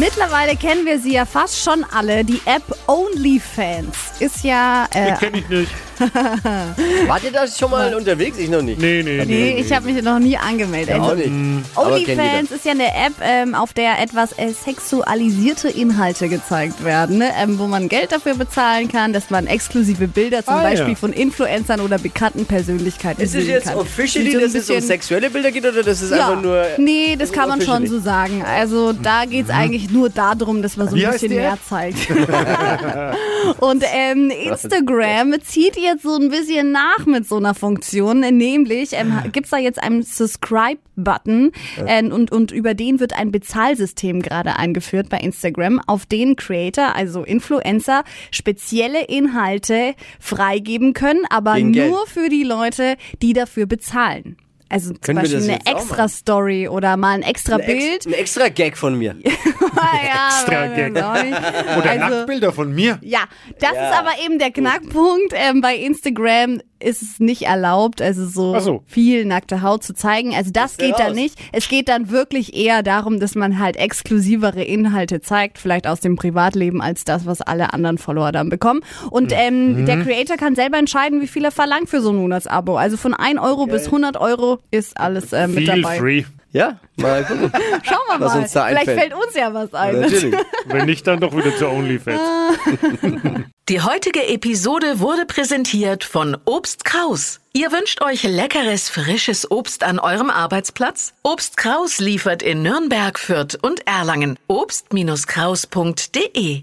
Mittlerweile kennen wir sie ja fast schon alle. Die App OnlyFans ist ja. Äh, Kenne ich nicht. Wart ihr da schon mal unterwegs? Ich noch nicht. Nee, nee, nee, ich habe mich noch nie angemeldet. Ja, auch Also, nicht. Kennt OnlyFans ist ja eine App, ähm, auf der etwas äh, sexualisierte Inhalte gezeigt werden, ne? ähm, wo man Geld dafür bezahlen kann, dass man exklusive Bilder zum Ah, Beispiel ja. von Influencern oder bekannten Persönlichkeiten Ist es sehen jetzt kann. officially, Die so dass es um sexuelle Bilder geht oder das ist ja, einfach nur. nee, das kann man schon so sagen. Also da geht es eigentlich nur darum, dass man so ein Wie bisschen mehr zeigt. Und ähm, Instagram zieht jetzt so ein bisschen nach mit so einer Funktion, nämlich ähm, gibt's da jetzt einen Subscribe-Button äh, und, und über den wird ein Bezahlsystem gerade eingeführt bei Instagram, auf den Creator, also Influencer, spezielle Inhalte freigeben können, aber Gegen Geld. nur für die Leute, die dafür bezahlen. Also zum Können Beispiel eine extra Story oder mal ein extra Ein, Bild. Ex ein extra Gag von mir. ja, Extra Gag. Oder Also- Nacktbilder von mir. Ja, das Ja. ist aber eben der Knackpunkt. Ähm, bei Instagram ist es nicht erlaubt, also so, so. viel nackte Haut zu zeigen. Also das geht dann raus? nicht. Es geht dann wirklich eher darum, dass man halt exklusivere Inhalte zeigt, vielleicht aus dem Privatleben, als das, was alle anderen Follower dann bekommen. Und ähm, Mhm. der Creator kann selber entscheiden, wie viel er verlangt für so ein Monatsabo. Also von 1 Euro bis 100 Euro ist alles äh, mit Feel dabei. free. Ja, mal gucken. Schauen wir Was mal. uns da Vielleicht fällt uns ja was ein. Natürlich. Wenn nicht, dann doch wieder zu OnlyFans. Die heutige Episode wurde präsentiert von Obst Kraus. Ihr wünscht euch leckeres, frisches Obst an eurem Arbeitsplatz? Obst Kraus liefert in Nürnberg, Fürth und Erlangen. Obst-Kraus.de